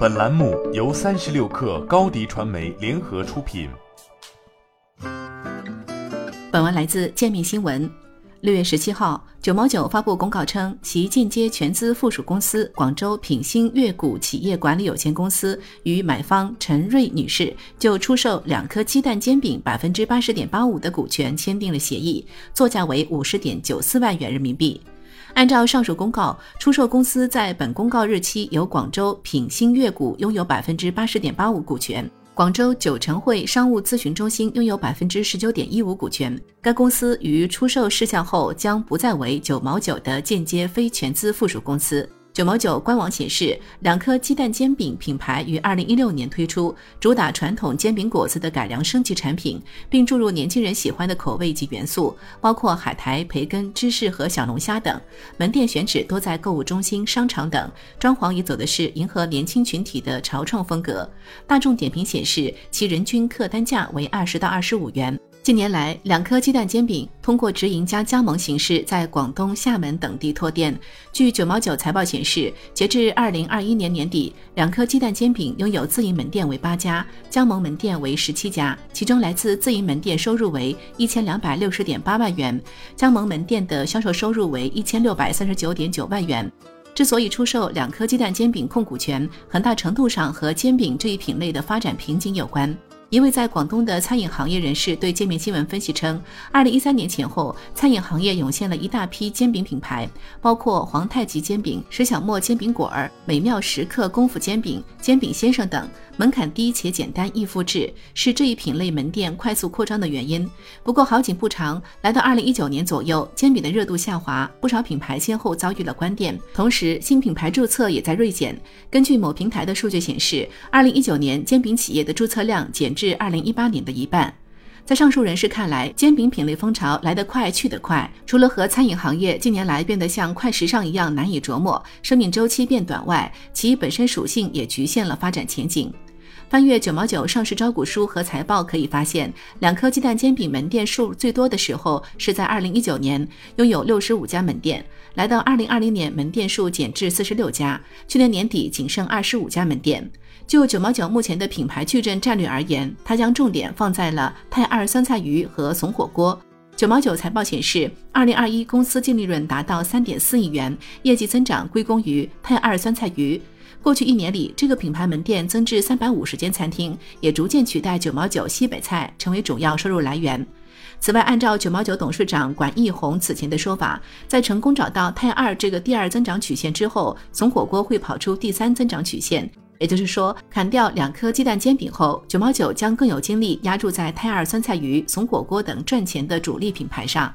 本栏目由三十六氪高低传媒联合出品。本文来自界面新闻。六月十七号，九毛九发布公告称，其间接全资附属公司广州品兴粤谷企业管理有限公司与买方陈瑞女士就出售两颗鸡蛋煎饼百分之八十点八五的股权签订了协议，作价为五十点九四万元人民币。按照上述公告，出售公司在本公告日期由广州品新悦谷拥有百分之八十点八五股权，广州九成汇商务咨询中心拥有百分之十九点一五股权。该公司于出售事项后将不再为九毛九的间接非全资附属公司。九毛九官网显示，两颗鸡蛋煎饼品牌于二零一六年推出，主打传统煎饼果子的改良升级产品，并注入年轻人喜欢的口味及元素，包括海苔、培根、芝士和小龙虾等。门店选址多在购物中心、商场等，装潢也走的是迎合年轻群体的潮创风格。大众点评显示，其人均客单价为二十到二十五元。近年来，两颗鸡蛋煎饼通过直营加加盟形式在广东、厦门等地拓店。据九毛九财报显示，截至二零二一年年底，两颗鸡蛋煎饼拥有自营门店为八家，加盟门店为十七家，其中来自自营门店收入为一千两百六十点八万元，加盟门店的销售收入为一千六百三十九点九万元。之所以出售两颗鸡蛋煎饼控股权，很大程度上和煎饼这一品类的发展瓶颈有关。一位在广东的餐饮行业人士对界面新闻分析称，二零一三年前后，餐饮行业涌现了一大批煎饼品牌，包括皇太极煎饼、石小沫煎饼果儿、美妙时刻功夫煎饼、煎饼先生等，门槛低且简单易复制，是这一品类门店快速扩张的原因。不过好景不长，来到二零一九年左右，煎饼的热度下滑，不少品牌先后遭遇了关店，同时新品牌注册也在锐减。根据某平台的数据显示，二零一九年煎饼企业的注册量减。至二零一八年的一半，在上述人士看来，煎饼品类风潮来得快去得快，除了和餐饮行业近年来变得像快时尚一样难以琢磨，生命周期变短外，其本身属性也局限了发展前景。翻阅九毛九上市招股书和财报，可以发现，两颗鸡蛋煎饼门店数最多的时候是在二零一九年，拥有六十五家门店；来到二零二零年，门店数减至四十六家，去年年底仅剩二十五家门店。就九毛九目前的品牌矩阵战略而言，它将重点放在了泰二酸菜鱼和怂火锅。九毛九财报显示，二零二一公司净利润达到三点四亿元，业绩增长归功于泰二酸菜鱼。过去一年里，这个品牌门店增至三百五十间餐厅，也逐渐取代九毛九西北菜成为主要收入来源。此外，按照九毛九董事长管义宏此前的说法，在成功找到泰二这个第二增长曲线之后，怂火锅会跑出第三增长曲线。也就是说，砍掉两颗鸡蛋煎饼后，九毛九将更有精力压注在泰二酸菜鱼、怂火锅等赚钱的主力品牌上。